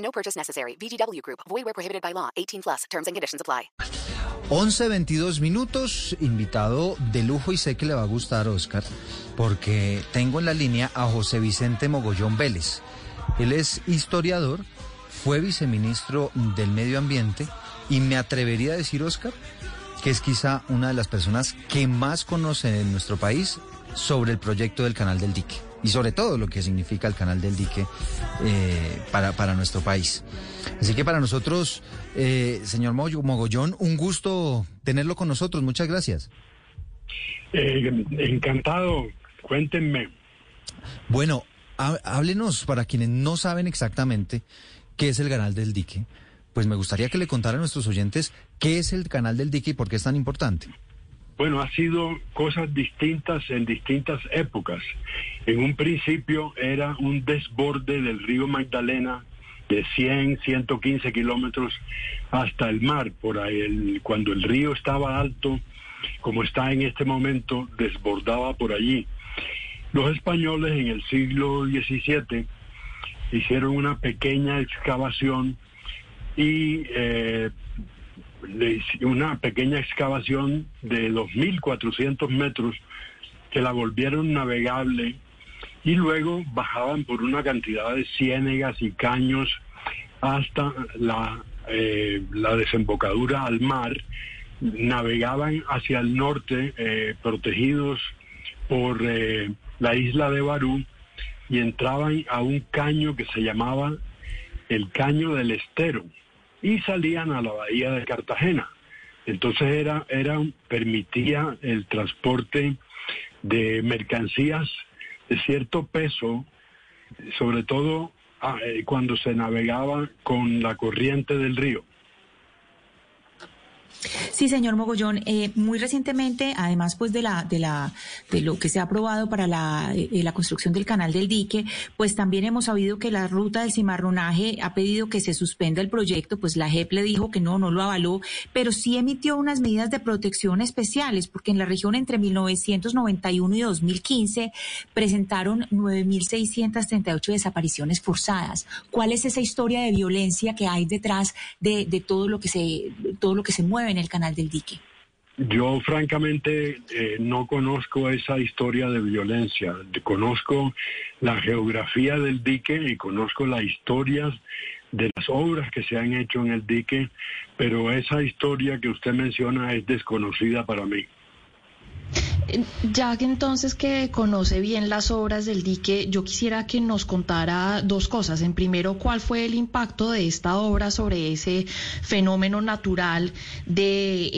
No purchase necessary. VGW Group. Void where prohibited by law. 18 plus. Terms and conditions apply. 11, 22 minutos. Invitado de lujo y sé que le va a gustar, Oscar, porque tengo en la línea a José Vicente Mogollón Vélez. Él es historiador, fue viceministro del Medio Ambiente y me atrevería a decir, Oscar, que es quizá una de las personas que más conocen en nuestro país sobre el proyecto del Canal del Dique y sobre todo lo que significa el Canal del Dique eh, para, para nuestro país. Así que para nosotros, eh, señor Mogollón, un gusto tenerlo con nosotros. Muchas gracias. Eh, encantado, cuéntenme. Bueno, háblenos para quienes no saben exactamente qué es el Canal del Dique. Pues me gustaría que le contara a nuestros oyentes qué es el Canal del Dique y por qué es tan importante. Bueno, ha sido cosas distintas en distintas épocas. En un principio era un desborde del río Magdalena de 100, 115 kilómetros hasta el mar. Por ahí, cuando el río estaba alto, como está en este momento, desbordaba por allí. Los españoles en el siglo XVII hicieron una pequeña excavación y eh, una pequeña excavación de 2.400 metros que la volvieron navegable y luego bajaban por una cantidad de ciénegas y caños hasta la, eh, desembocadura al mar, navegaban hacia el norte eh, protegidos por eh, la isla de Barú y entraban a un caño que se llamaba el Caño del Estero y salían a la bahía de Cartagena. Entonces era, era permitía el transporte de mercancías de cierto peso, sobre todo ah, eh, cuando se navegaba con la corriente del río. Sí, señor Mogollón. Eh, muy recientemente, además, pues de la de la de lo que se ha aprobado para la, eh, la construcción del canal del dique, pues también hemos sabido que la ruta del cimarronaje ha pedido que se suspenda el proyecto. Pues la JEP le dijo que no, no lo avaló, pero sí emitió unas medidas de protección especiales, porque en la región entre 1991 y 2015 presentaron 9.638 desapariciones forzadas. ¿Cuál es esa historia de violencia que hay detrás de, de todo lo que se todo lo que se mueve? En el canal del dique? Yo francamente eh, no conozco esa historia de violencia. Conozco la geografía del dique y conozco las historias de las obras que se han hecho en el dique, pero esa historia que usted menciona es desconocida para mí. Ya que entonces que conoce bien las obras del dique, yo quisiera que nos contara dos cosas. En primero, ¿cuál fue el impacto de esta obra sobre ese fenómeno natural de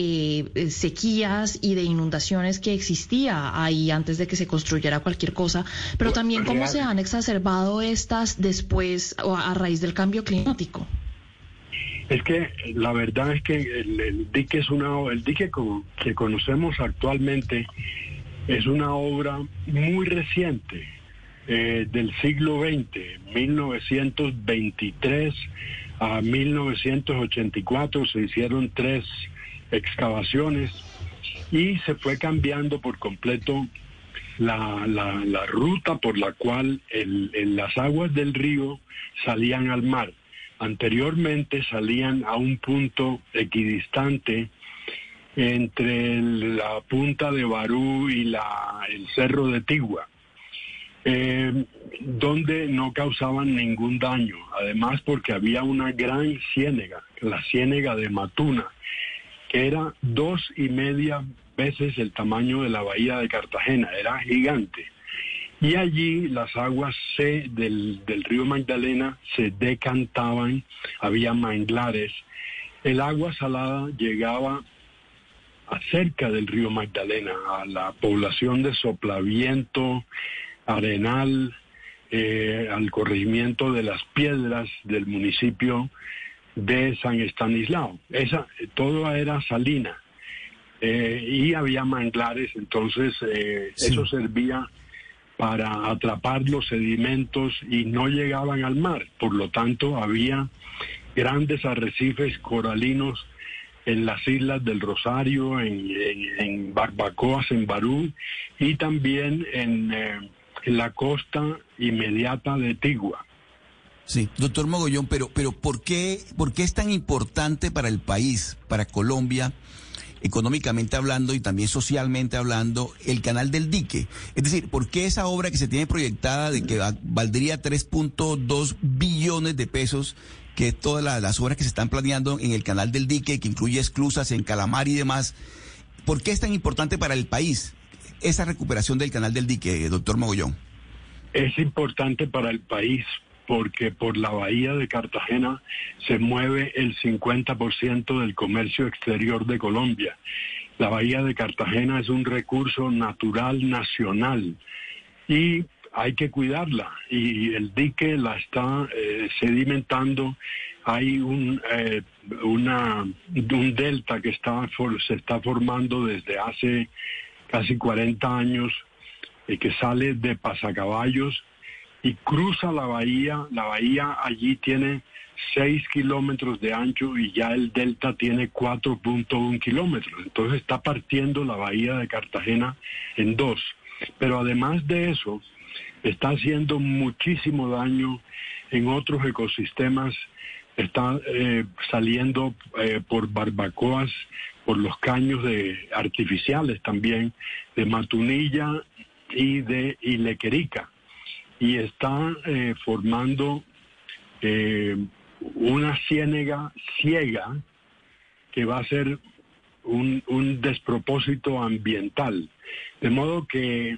eh, sequías y de inundaciones que existía ahí antes de que se construyera cualquier cosa? Pero también cómo se han exacerbado estas después o a raíz del cambio climático. Es que la verdad es que el, dique es una el dique que conocemos actualmente es una obra muy reciente eh, del siglo XX, 1923 a 1984 se hicieron tres excavaciones y se fue cambiando por completo la, la, ruta por la cual las aguas del río salían al mar. Anteriormente salían a un punto equidistante entre la punta de Barú y el cerro de Tigua, eh, donde no causaban ningún daño, además porque había una gran ciénega, la ciénega de Matuna, que era dos y media veces el tamaño de la bahía de Cartagena, era gigante. Y allí las aguas del río Magdalena se decantaban, había manglares. El agua salada llegaba cerca del río Magdalena, a la población de Soplaviento, Arenal, eh, al corregimiento de las piedras del municipio de San Estanislao. Esa, todo era salina eh, y había manglares, entonces eh, eso servía para atrapar los sedimentos y no llegaban al mar. Por lo tanto, había grandes arrecifes coralinos en las islas del Rosario, en, en, Barbacoas, en Barú y también en, eh, en la costa inmediata de Tigua. Sí, doctor Mogollón, pero, pero ¿por, qué, ¿por qué es tan importante para el país, para Colombia, económicamente hablando y también socialmente hablando, el canal del dique? Es decir, ¿por qué esa obra que se tiene proyectada de que valdría 3.2 billones de pesos, que todas las obras que se están planeando en el canal del dique, que incluye esclusas en Calamar y demás, ¿por qué es tan importante para el país esa recuperación del canal del dique, doctor Mogollón? Es importante para el país porque por la bahía de Cartagena se mueve el 50% del comercio exterior de Colombia. La bahía de Cartagena es un recurso natural nacional y hay que cuidarla y el dique la está eh, sedimentando. Hay un, eh, una, un delta que está, se está formando desde hace casi 40 años y que sale de Pasacaballos y cruza la bahía. La bahía allí tiene 6 kilómetros de ancho y ya el delta tiene 4.1 kilómetros. Entonces está partiendo la bahía de Cartagena en dos. Pero además de eso, está haciendo muchísimo daño en otros ecosistemas. Está eh, saliendo eh, por barbacoas, por los caños de artificiales también, de Matunilla y de Ilequerica y está eh, formando eh, una ciénega ciega que va a ser un, un, despropósito ambiental. De modo que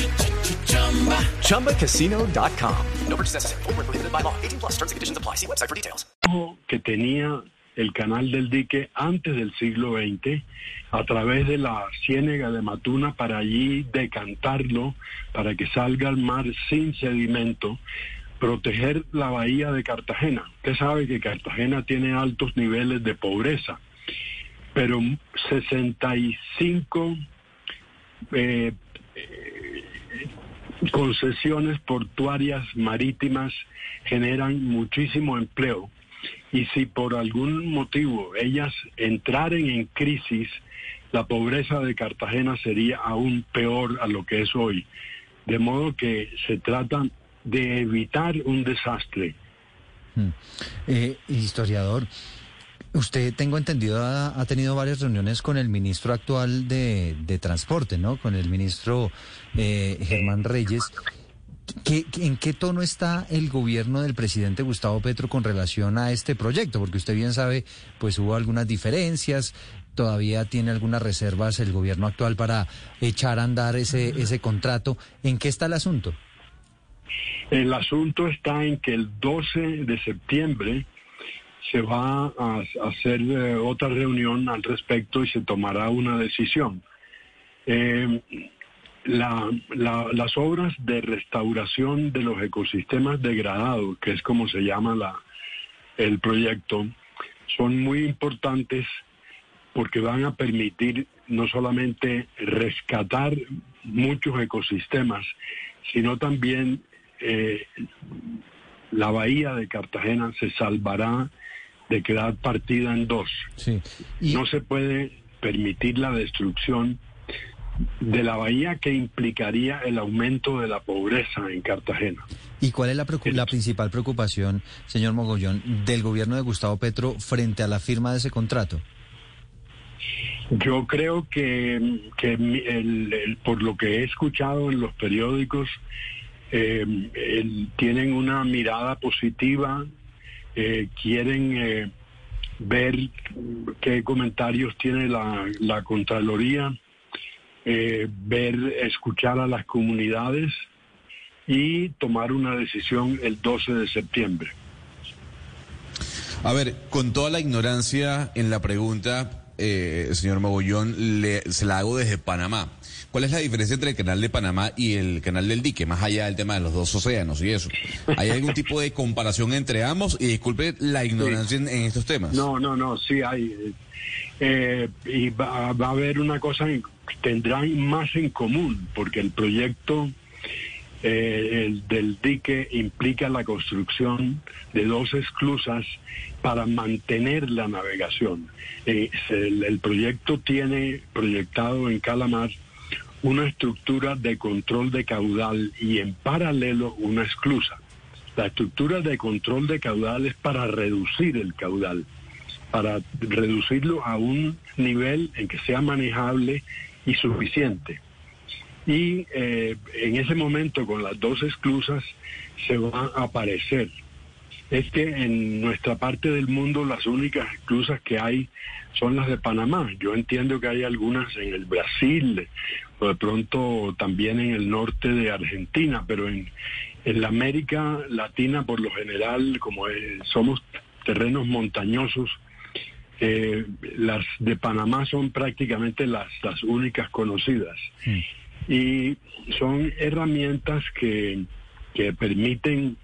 ChumbaCasino.com. No purchase necessary. Full prohibited by law. 18 plus terms and conditions apply. See website for details. Que tenía el canal del dique antes del siglo XX a través de la ciénega de Matuna para allí decantarlo, para que salga al mar sin sedimento, proteger la bahía de Cartagena. Usted sabe que Cartagena tiene altos niveles de pobreza, pero 65 eh, eh, concesiones portuarias marítimas generan muchísimo empleo y si por algún motivo ellas entraren en crisis, la pobreza de Cartagena sería aún peor a lo que es hoy. De modo que se trata de evitar un desastre. Hmm. Eh, historiador, usted, tengo entendido, ha, tenido varias reuniones con el ministro actual de, Transporte, ¿no? Con el ministro eh, Germán Reyes. ¿En qué tono está el gobierno del presidente Gustavo Petro con relación a este proyecto? Porque usted bien sabe, pues hubo algunas diferencias, todavía tiene algunas reservas el gobierno actual para echar a andar ese, ese contrato. ¿En qué está el asunto? El asunto está en que el 12 de septiembre se va a hacer eh, otra reunión al respecto y se tomará una decisión. Eh, las obras de restauración de los ecosistemas degradados, que es como se llama la, el proyecto, son muy importantes porque van a permitir no solamente rescatar muchos ecosistemas, sino también eh, la bahía de Cartagena se salvará de quedar partida en dos. No se puede permitir la destrucción de la bahía que implicaría el aumento de la pobreza en Cartagena. ¿Y cuál es la, la, principal preocupación, señor Mogollón, del gobierno de Gustavo Petro frente a la firma de ese contrato? Yo creo que, que por lo que he escuchado en los periódicos, eh, el- tienen una mirada positiva, eh, quieren eh, ver qué comentarios tiene la, la Contraloría, eh, ver, escuchar a las comunidades y tomar una decisión el 12 de septiembre. A ver, con toda la ignorancia en la pregunta, eh, señor Mogollón, le, se la hago desde Panamá. ¿Cuál es la diferencia entre el canal de Panamá y el canal del dique, más allá del tema de los dos océanos y eso? ¿Hay algún tipo de comparación entre ambos? Y disculpe la ignorancia en, en estos temas. No, no, no, sí hay. eh, y va, va a haber una cosa, en- tendrán más en común, porque el proyecto eh, el del dique implica la construcción de dos esclusas para mantener la navegación. Eh, el proyecto tiene proyectado en Calamar una estructura de control de caudal y en paralelo una esclusa. La estructura de control de caudal es para reducir el caudal, para reducirlo a un nivel en que sea manejable y suficiente. Y eh, en ese momento con las dos esclusas se va a aparecer. Es que en nuestra parte del mundo las únicas esclusas que hay son las de Panamá. Yo entiendo que hay algunas en el Brasil o de pronto también en el norte de Argentina, pero en, en la América Latina por lo general, como somos terrenos montañosos, eh, las de Panamá son prácticamente las, las únicas conocidas. Y son herramientas que, que permiten,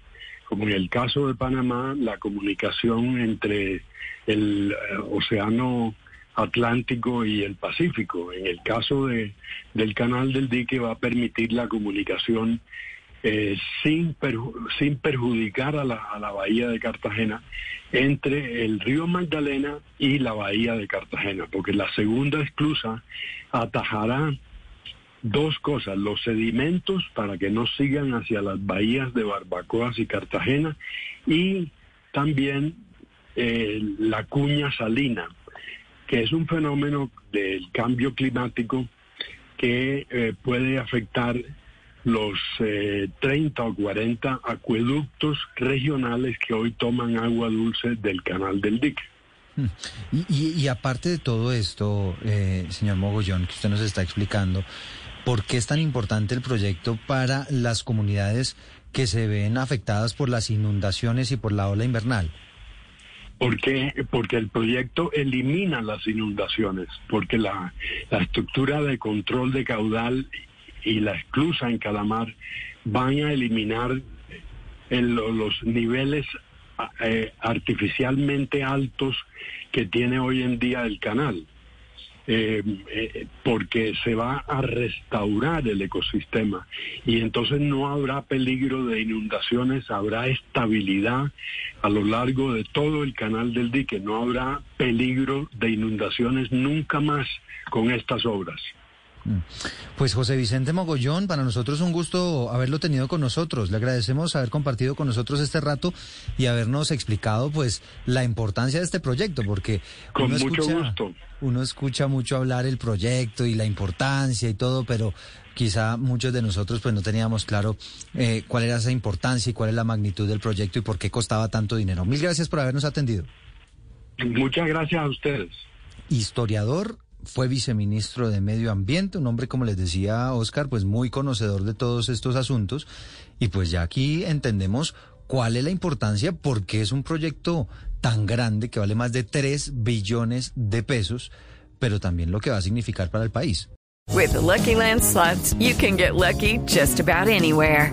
como en el caso de Panamá, la comunicación entre el eh, océano Atlántico y el Pacífico. En el caso de, del canal del dique va a permitir la comunicación eh, sin, perju- sin perjudicar a la, a la bahía de Cartagena entre el río Magdalena y la bahía de Cartagena, porque la segunda esclusa atajará dos cosas, los sedimentos para que no sigan hacia las bahías de Barbacoas y Cartagena y también eh, la cuña salina, que es un fenómeno del cambio climático que eh, puede afectar los eh, 30 o 40 acueductos regionales que hoy toman agua dulce del canal del dique. Y, y- y aparte de todo esto, eh, señor Mogollón, que usted nos está explicando, ¿por qué es tan importante el proyecto para las comunidades que se ven afectadas por las inundaciones y por la ola invernal? Porque, porque el proyecto elimina las inundaciones, porque la, la estructura de control de caudal y la esclusa en Calamar van a eliminar el- los niveles eh, artificialmente altos que tiene hoy en día el canal. Eh, eh, porque se va a restaurar el ecosistema y entonces no habrá peligro de inundaciones, habrá estabilidad a lo largo de todo el canal del dique, no habrá peligro de inundaciones nunca más con estas obras. Pues José Vicente Mogollón, para nosotros un gusto haberlo tenido con nosotros. Le agradecemos haber compartido con nosotros este rato y habernos explicado pues la importancia de este proyecto, porque Con uno mucho escucha, gusto. uno escucha mucho hablar el proyecto y la importancia y todo, pero quizá muchos de nosotros pues no teníamos claro eh, cuál era esa importancia y cuál es la magnitud del proyecto y por qué costaba tanto dinero. Mil gracias por habernos atendido. Muchas gracias a ustedes. historiador, fue viceministro de Medio Ambiente, un hombre, como les decía Oscar, pues muy conocedor de todos estos asuntos. Y pues ya aquí entendemos cuál es la importancia, porque es un proyecto tan grande que vale más de 3 billones de pesos, pero también lo que va a significar para el país. With the Lucky Land you can get lucky just about anywhere.